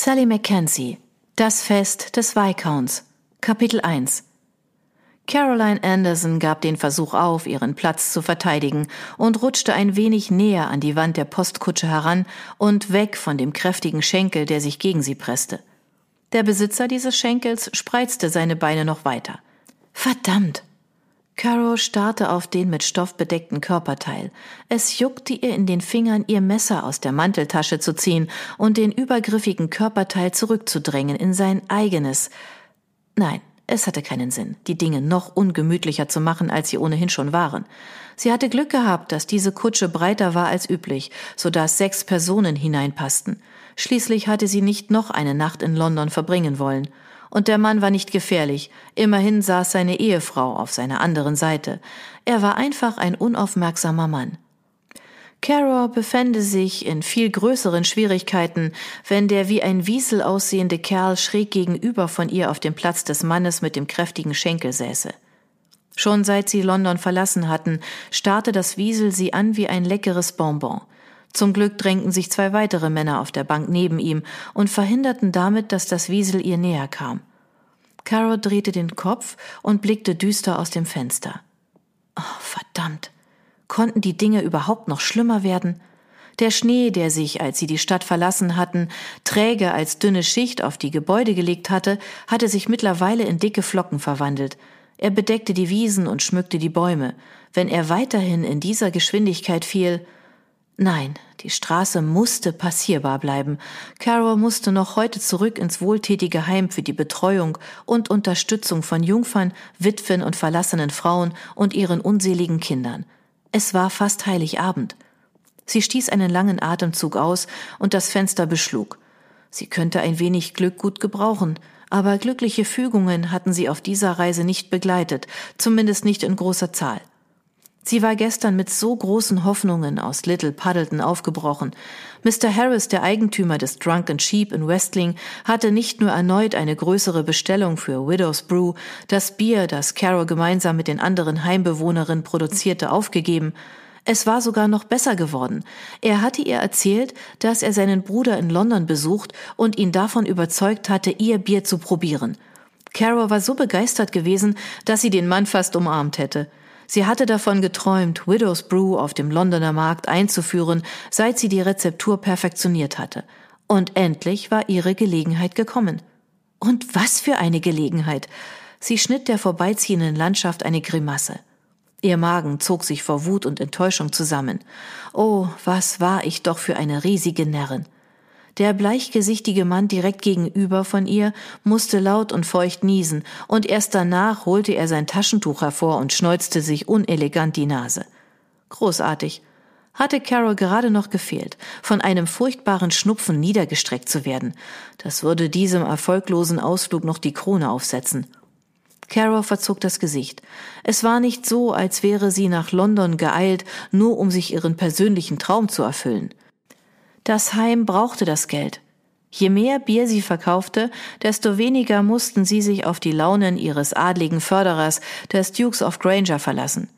Sally Mackenzie Das Fest des Viscounts Kapitel 1 Caroline Anderson gab den Versuch auf, ihren Platz zu verteidigen und rutschte ein wenig näher an die Wand der Postkutsche heran und weg von dem kräftigen Schenkel, der sich gegen sie presste. Der Besitzer dieses Schenkels spreizte seine Beine noch weiter. Verdammt! Caro starrte auf den mit Stoff bedeckten Körperteil. Es juckte ihr in den Fingern, ihr Messer aus der Manteltasche zu ziehen und den übergriffigen Körperteil zurückzudrängen in sein eigenes. Nein, es hatte keinen Sinn, die Dinge noch ungemütlicher zu machen, als sie ohnehin schon waren. Sie hatte Glück gehabt, dass diese Kutsche breiter war als üblich, so dass sechs Personen hineinpassten. Schließlich hatte sie nicht noch eine Nacht in London verbringen wollen. Und der Mann war nicht gefährlich, immerhin saß seine Ehefrau auf seiner anderen Seite. Er war einfach ein unaufmerksamer Mann. Carol befände sich in viel größeren Schwierigkeiten, wenn der wie ein Wiesel aussehende Kerl schräg gegenüber von ihr auf dem Platz des Mannes mit dem kräftigen Schenkel säße. Schon seit sie London verlassen hatten, starrte das Wiesel sie an wie ein leckeres Bonbon. Zum Glück drängten sich zwei weitere Männer auf der Bank neben ihm und verhinderten damit, dass das Wiesel ihr näher kam. Carol drehte den Kopf und blickte düster aus dem Fenster. Oh, verdammt. Konnten die Dinge überhaupt noch schlimmer werden? Der Schnee, der sich, als sie die Stadt verlassen hatten, träge als dünne Schicht auf die Gebäude gelegt hatte, hatte sich mittlerweile in dicke Flocken verwandelt. Er bedeckte die Wiesen und schmückte die Bäume. Wenn er weiterhin in dieser Geschwindigkeit fiel, Nein, die Straße musste passierbar bleiben. Carol musste noch heute zurück ins wohltätige Heim für die Betreuung und Unterstützung von Jungfern, Witwen und verlassenen Frauen und ihren unseligen Kindern. Es war fast Heiligabend. Sie stieß einen langen Atemzug aus und das Fenster beschlug. Sie könnte ein wenig Glück gut gebrauchen, aber glückliche Fügungen hatten sie auf dieser Reise nicht begleitet, zumindest nicht in großer Zahl. Sie war gestern mit so großen Hoffnungen aus Little Puddleton aufgebrochen. Mr. Harris, der Eigentümer des Drunken Sheep in Westling, hatte nicht nur erneut eine größere Bestellung für Widow's Brew, das Bier, das Carol gemeinsam mit den anderen Heimbewohnerinnen produzierte, aufgegeben, es war sogar noch besser geworden. Er hatte ihr erzählt, dass er seinen Bruder in London besucht und ihn davon überzeugt hatte, ihr Bier zu probieren. Carol war so begeistert gewesen, dass sie den Mann fast umarmt hätte. Sie hatte davon geträumt, Widow's Brew auf dem Londoner Markt einzuführen, seit sie die Rezeptur perfektioniert hatte. Und endlich war ihre Gelegenheit gekommen. Und was für eine Gelegenheit! Sie schnitt der vorbeiziehenden Landschaft eine Grimasse. Ihr Magen zog sich vor Wut und Enttäuschung zusammen. Oh, was war ich doch für eine riesige Närrin. Der bleichgesichtige Mann direkt gegenüber von ihr musste laut und feucht niesen, und erst danach holte er sein Taschentuch hervor und schneuzte sich unelegant die Nase. Großartig. Hatte Carol gerade noch gefehlt, von einem furchtbaren Schnupfen niedergestreckt zu werden. Das würde diesem erfolglosen Ausflug noch die Krone aufsetzen. Carol verzog das Gesicht. Es war nicht so, als wäre sie nach London geeilt, nur um sich ihren persönlichen Traum zu erfüllen. Das Heim brauchte das Geld. Je mehr Bier sie verkaufte, desto weniger mussten sie sich auf die Launen ihres adligen Förderers, des Dukes of Granger, verlassen.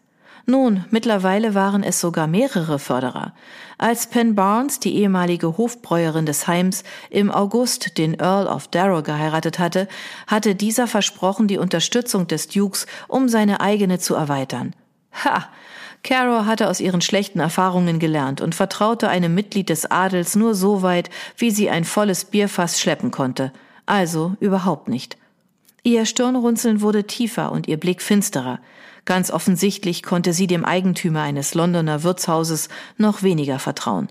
Nun, mittlerweile waren es sogar mehrere Förderer. Als Penn Barnes, die ehemalige Hofbräuerin des Heims, im August den Earl of Darrow geheiratet hatte, hatte dieser versprochen, die Unterstützung des Dukes, um seine eigene zu erweitern. Ha! Caro hatte aus ihren schlechten Erfahrungen gelernt und vertraute einem Mitglied des Adels nur so weit, wie sie ein volles Bierfass schleppen konnte. Also überhaupt nicht. Ihr Stirnrunzeln wurde tiefer und ihr Blick finsterer. Ganz offensichtlich konnte sie dem Eigentümer eines Londoner Wirtshauses noch weniger vertrauen.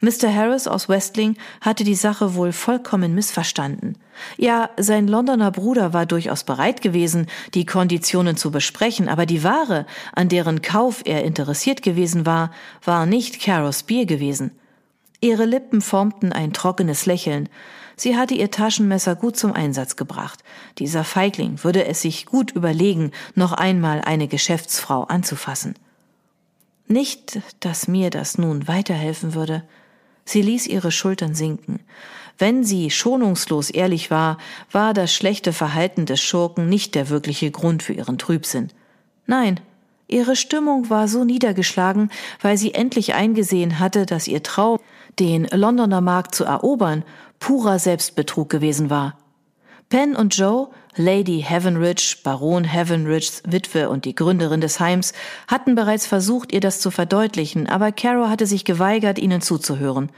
Mr. Harris aus Westling hatte die Sache wohl vollkommen missverstanden. Ja, sein Londoner Bruder war durchaus bereit gewesen, die Konditionen zu besprechen, aber die Ware, an deren Kauf er interessiert gewesen war, war nicht Caros Bier gewesen. Ihre Lippen formten ein trockenes Lächeln. Sie hatte ihr Taschenmesser gut zum Einsatz gebracht. Dieser Feigling würde es sich gut überlegen, noch einmal eine Geschäftsfrau anzufassen. Nicht, dass mir das nun weiterhelfen würde. Sie ließ ihre Schultern sinken. Wenn sie schonungslos ehrlich war, war das schlechte Verhalten des Schurken nicht der wirkliche Grund für ihren Trübsinn. Nein, ihre Stimmung war so niedergeschlagen, weil sie endlich eingesehen hatte, dass ihr Traum, den Londoner Markt zu erobern, purer Selbstbetrug gewesen war. Penn und Joe, Lady Heavenridge, Baron Heavenridges Witwe und die Gründerin des Heims, hatten bereits versucht, ihr das zu verdeutlichen, aber Caro hatte sich geweigert, ihnen zuzuhören.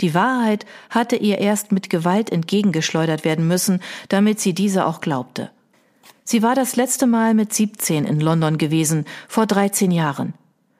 Die Wahrheit hatte ihr erst mit Gewalt entgegengeschleudert werden müssen, damit sie diese auch glaubte. Sie war das letzte Mal mit 17 in London gewesen, vor 13 Jahren.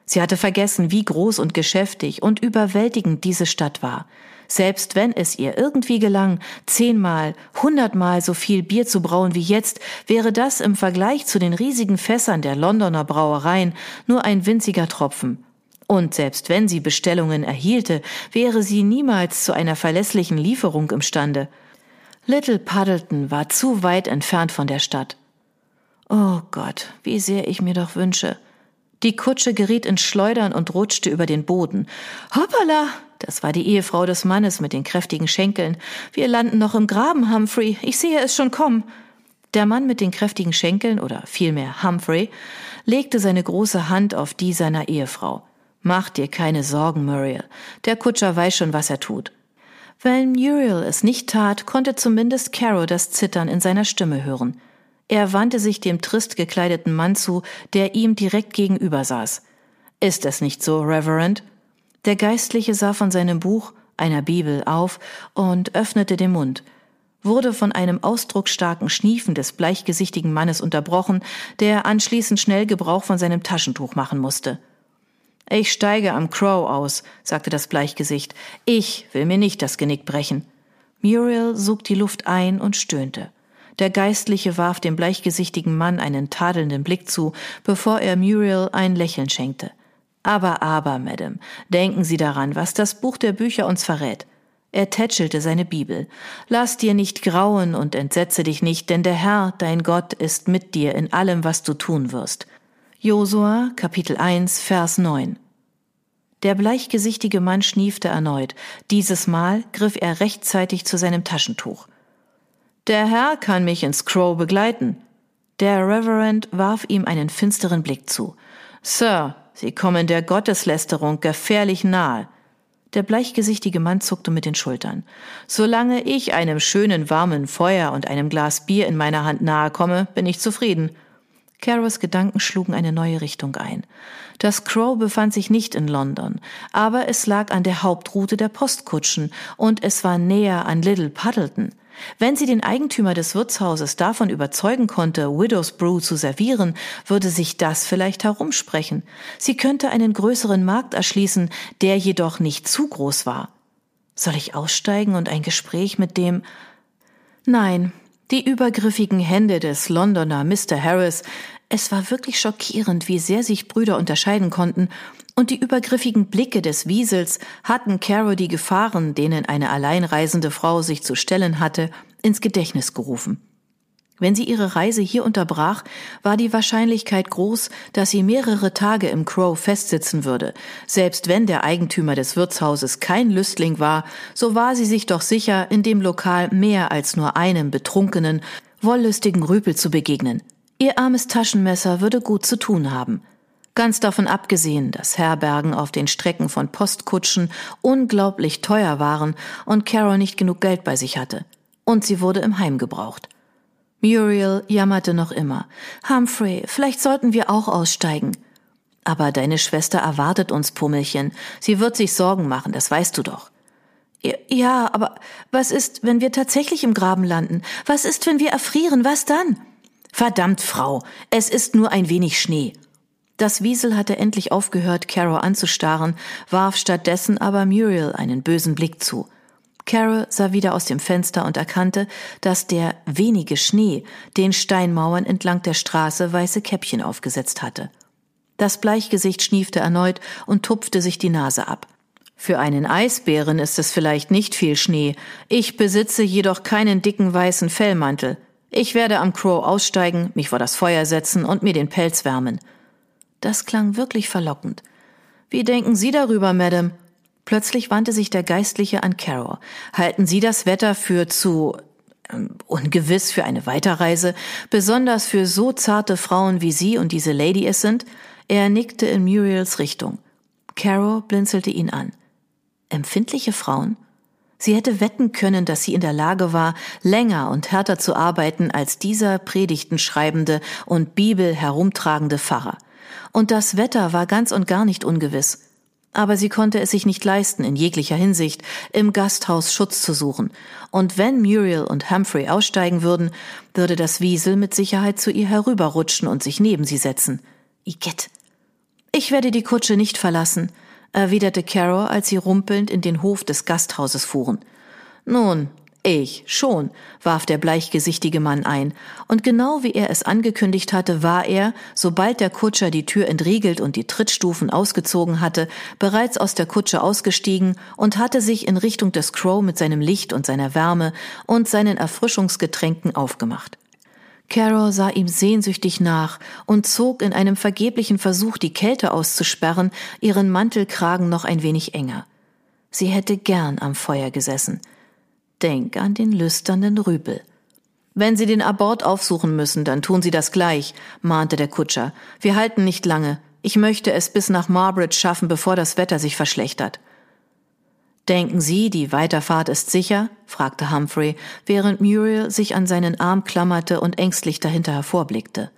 Sie hatte vergessen, wie groß und geschäftig und überwältigend diese Stadt war. Selbst wenn es ihr irgendwie gelang, zehnmal, hundertmal so viel Bier zu brauen wie jetzt, wäre das im Vergleich zu den riesigen Fässern der Londoner Brauereien nur ein winziger Tropfen. Und selbst wenn sie Bestellungen erhielte, wäre sie niemals zu einer verlässlichen Lieferung imstande. Little Puddleton war zu weit entfernt von der Stadt. Oh Gott, wie sehr ich mir doch wünsche. Die Kutsche geriet ins Schleudern und rutschte über den Boden. Hoppala! Das war die Ehefrau des Mannes mit den kräftigen Schenkeln. Wir landen noch im Graben, Humphrey. Ich sehe es schon kommen. Der Mann mit den kräftigen Schenkeln, oder vielmehr Humphrey, legte seine große Hand auf die seiner Ehefrau. Mach dir keine Sorgen, Muriel. Der Kutscher weiß schon, was er tut. Wenn Muriel es nicht tat, konnte zumindest Carol das Zittern in seiner Stimme hören. Er wandte sich dem trist gekleideten Mann zu, der ihm direkt gegenüber saß. Ist es nicht so, Reverend? Der Geistliche sah von seinem Buch, einer Bibel, auf und öffnete den Mund, wurde von einem ausdrucksstarken Schniefen des bleichgesichtigen Mannes unterbrochen, der anschließend schnell Gebrauch von seinem Taschentuch machen musste. Ich steige am Crow aus, sagte das Bleichgesicht. Ich will mir nicht das Genick brechen. Muriel sog die Luft ein und stöhnte. Der Geistliche warf dem bleichgesichtigen Mann einen tadelnden Blick zu, bevor er Muriel ein Lächeln schenkte. Aber, aber, Madame, denken Sie daran, was das Buch der Bücher uns verrät. Er tätschelte seine Bibel. Lass dir nicht grauen und entsetze dich nicht, denn der Herr, dein Gott, ist mit dir in allem, was du tun wirst. Josua, Kapitel 1, Vers 9. Der bleichgesichtige Mann schniefte erneut. Dieses Mal griff er rechtzeitig zu seinem Taschentuch. Der Herr kann mich ins Crow begleiten. Der Reverend warf ihm einen finsteren Blick zu. Sir, Sie kommen der Gotteslästerung gefährlich nahe. Der bleichgesichtige Mann zuckte mit den Schultern. Solange ich einem schönen warmen Feuer und einem Glas Bier in meiner Hand nahe komme, bin ich zufrieden. Caros Gedanken schlugen eine neue Richtung ein. Das Crow befand sich nicht in London, aber es lag an der Hauptroute der Postkutschen und es war näher an Little Puddleton. Wenn sie den Eigentümer des Wirtshauses davon überzeugen konnte, Widow's Brew zu servieren, würde sich das vielleicht herumsprechen. Sie könnte einen größeren Markt erschließen, der jedoch nicht zu groß war. Soll ich aussteigen und ein Gespräch mit dem Nein, die übergriffigen Hände des Londoner Mr. Harris, es war wirklich schockierend, wie sehr sich Brüder unterscheiden konnten, und die übergriffigen Blicke des Wiesels hatten Caro die Gefahren, denen eine alleinreisende Frau sich zu stellen hatte, ins Gedächtnis gerufen. Wenn sie ihre Reise hier unterbrach, war die Wahrscheinlichkeit groß, dass sie mehrere Tage im Crow festsitzen würde. Selbst wenn der Eigentümer des Wirtshauses kein Lüstling war, so war sie sich doch sicher, in dem Lokal mehr als nur einem betrunkenen, wollüstigen Rüpel zu begegnen. Ihr armes Taschenmesser würde gut zu tun haben. Ganz davon abgesehen, dass Herbergen auf den Strecken von Postkutschen unglaublich teuer waren und Carol nicht genug Geld bei sich hatte. Und sie wurde im Heim gebraucht. Muriel jammerte noch immer. Humphrey, vielleicht sollten wir auch aussteigen. Aber deine Schwester erwartet uns, Pummelchen. Sie wird sich Sorgen machen, das weißt du doch. Ja, aber was ist, wenn wir tatsächlich im Graben landen? Was ist, wenn wir erfrieren? Was dann? Verdammt, Frau, es ist nur ein wenig Schnee. Das Wiesel hatte endlich aufgehört, Carol anzustarren, warf stattdessen aber Muriel einen bösen Blick zu. Carol sah wieder aus dem Fenster und erkannte, dass der wenige Schnee den Steinmauern entlang der Straße weiße Käppchen aufgesetzt hatte. Das Bleichgesicht schniefte erneut und tupfte sich die Nase ab. Für einen Eisbären ist es vielleicht nicht viel Schnee. Ich besitze jedoch keinen dicken weißen Fellmantel. Ich werde am Crow aussteigen, mich vor das Feuer setzen und mir den Pelz wärmen. Das klang wirklich verlockend. Wie denken Sie darüber, Madame? Plötzlich wandte sich der Geistliche an Carol. Halten Sie das Wetter für zu ähm, ungewiss für eine Weiterreise, besonders für so zarte Frauen wie Sie und diese Lady es sind? Er nickte in Muriels Richtung. Carol blinzelte ihn an. Empfindliche Frauen? Sie hätte wetten können, dass sie in der Lage war, länger und härter zu arbeiten als dieser Predigten schreibende und Bibel herumtragende Pfarrer. Und das Wetter war ganz und gar nicht ungewiss. Aber sie konnte es sich nicht leisten, in jeglicher Hinsicht im Gasthaus Schutz zu suchen. Und wenn Muriel und Humphrey aussteigen würden, würde das Wiesel mit Sicherheit zu ihr herüberrutschen und sich neben sie setzen. Igitt. Ich werde die Kutsche nicht verlassen, erwiderte Carol, als sie rumpelnd in den Hof des Gasthauses fuhren. Nun, ich schon, warf der bleichgesichtige Mann ein, und genau wie er es angekündigt hatte, war er, sobald der Kutscher die Tür entriegelt und die Trittstufen ausgezogen hatte, bereits aus der Kutsche ausgestiegen und hatte sich in Richtung des Crow mit seinem Licht und seiner Wärme und seinen Erfrischungsgetränken aufgemacht. Carol sah ihm sehnsüchtig nach und zog in einem vergeblichen Versuch, die Kälte auszusperren, ihren Mantelkragen noch ein wenig enger. Sie hätte gern am Feuer gesessen. Denk an den lüsternen Rüpel. Wenn Sie den Abort aufsuchen müssen, dann tun Sie das gleich, mahnte der Kutscher. Wir halten nicht lange. Ich möchte es bis nach Marbridge schaffen, bevor das Wetter sich verschlechtert. Denken Sie, die Weiterfahrt ist sicher? fragte Humphrey, während Muriel sich an seinen Arm klammerte und ängstlich dahinter hervorblickte.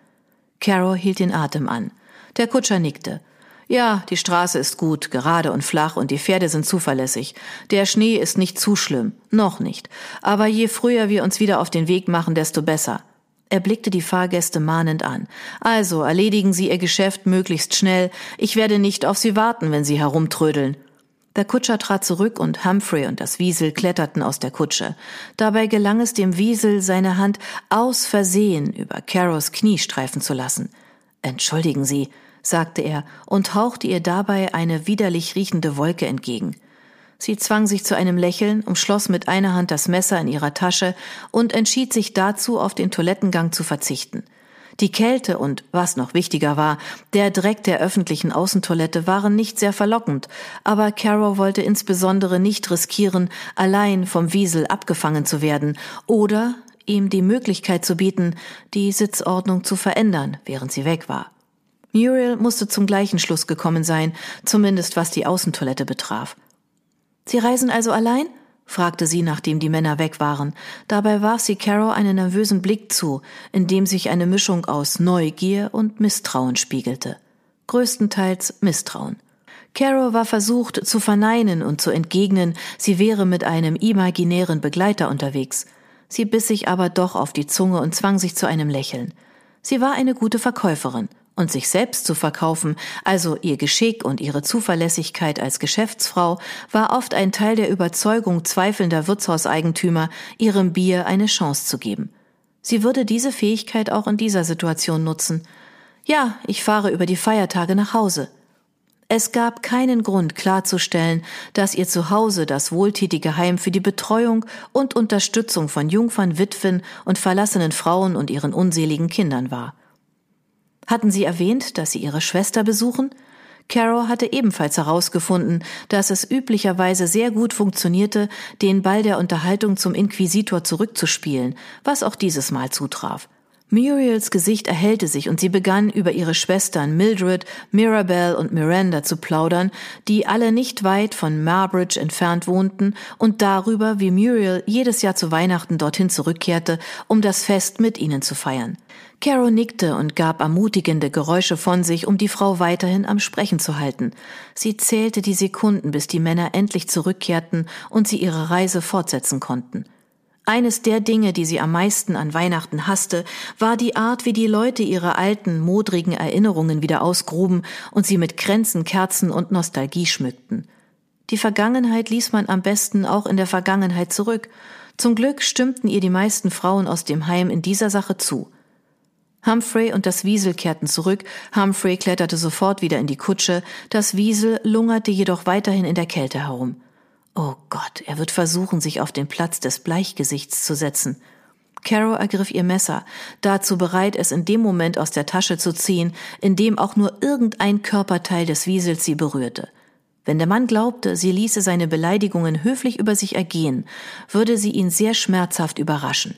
Carol hielt den Atem an. Der Kutscher nickte. Ja, die Straße ist gut, gerade und flach und die Pferde sind zuverlässig. Der Schnee ist nicht zu schlimm, noch nicht. Aber je früher wir uns wieder auf den Weg machen, desto besser. Er blickte die Fahrgäste mahnend an. Also erledigen Sie Ihr Geschäft möglichst schnell. Ich werde nicht auf Sie warten, wenn Sie herumtrödeln. Der Kutscher trat zurück und Humphrey und das Wiesel kletterten aus der Kutsche. Dabei gelang es dem Wiesel, seine Hand aus Versehen über Caros Knie streifen zu lassen. Entschuldigen Sie, sagte er und hauchte ihr dabei eine widerlich riechende Wolke entgegen. Sie zwang sich zu einem Lächeln, umschloss mit einer Hand das Messer in ihrer Tasche und entschied sich dazu, auf den Toilettengang zu verzichten. Die Kälte und, was noch wichtiger war, der Dreck der öffentlichen Außentoilette waren nicht sehr verlockend, aber Carol wollte insbesondere nicht riskieren, allein vom Wiesel abgefangen zu werden oder ihm die Möglichkeit zu bieten, die Sitzordnung zu verändern, während sie weg war. Muriel musste zum gleichen Schluss gekommen sein, zumindest was die Außentoilette betraf. Sie reisen also allein? Fragte sie, nachdem die Männer weg waren. Dabei warf sie Carol einen nervösen Blick zu, in dem sich eine Mischung aus Neugier und Misstrauen spiegelte. Größtenteils Misstrauen. Carol war versucht zu verneinen und zu entgegnen, sie wäre mit einem imaginären Begleiter unterwegs. Sie biss sich aber doch auf die Zunge und zwang sich zu einem Lächeln. Sie war eine gute Verkäuferin und sich selbst zu verkaufen, also ihr Geschick und ihre Zuverlässigkeit als Geschäftsfrau, war oft ein Teil der Überzeugung zweifelnder Wirtshauseigentümer, ihrem Bier eine Chance zu geben. Sie würde diese Fähigkeit auch in dieser Situation nutzen. Ja, ich fahre über die Feiertage nach Hause. Es gab keinen Grund klarzustellen, dass ihr Zuhause das wohltätige Heim für die Betreuung und Unterstützung von Jungfern, Witwen und verlassenen Frauen und ihren unseligen Kindern war. Hatten Sie erwähnt, dass Sie Ihre Schwester besuchen? Carol hatte ebenfalls herausgefunden, dass es üblicherweise sehr gut funktionierte, den Ball der Unterhaltung zum Inquisitor zurückzuspielen, was auch dieses Mal zutraf. Muriels Gesicht erhellte sich und sie begann über ihre Schwestern Mildred, Mirabelle und Miranda zu plaudern, die alle nicht weit von Marbridge entfernt wohnten und darüber, wie Muriel jedes Jahr zu Weihnachten dorthin zurückkehrte, um das Fest mit ihnen zu feiern. Carol nickte und gab ermutigende Geräusche von sich, um die Frau weiterhin am Sprechen zu halten. Sie zählte die Sekunden, bis die Männer endlich zurückkehrten und sie ihre Reise fortsetzen konnten. Eines der Dinge, die sie am meisten an Weihnachten hasste, war die Art, wie die Leute ihre alten, modrigen Erinnerungen wieder ausgruben und sie mit Kränzen, Kerzen und Nostalgie schmückten. Die Vergangenheit ließ man am besten auch in der Vergangenheit zurück. Zum Glück stimmten ihr die meisten Frauen aus dem Heim in dieser Sache zu. Humphrey und das Wiesel kehrten zurück, Humphrey kletterte sofort wieder in die Kutsche, das Wiesel lungerte jedoch weiterhin in der Kälte herum. Oh Gott, er wird versuchen, sich auf den Platz des Bleichgesichts zu setzen. Carol ergriff ihr Messer, dazu bereit, es in dem Moment aus der Tasche zu ziehen, in dem auch nur irgendein Körperteil des Wiesels sie berührte. Wenn der Mann glaubte, sie ließe seine Beleidigungen höflich über sich ergehen, würde sie ihn sehr schmerzhaft überraschen.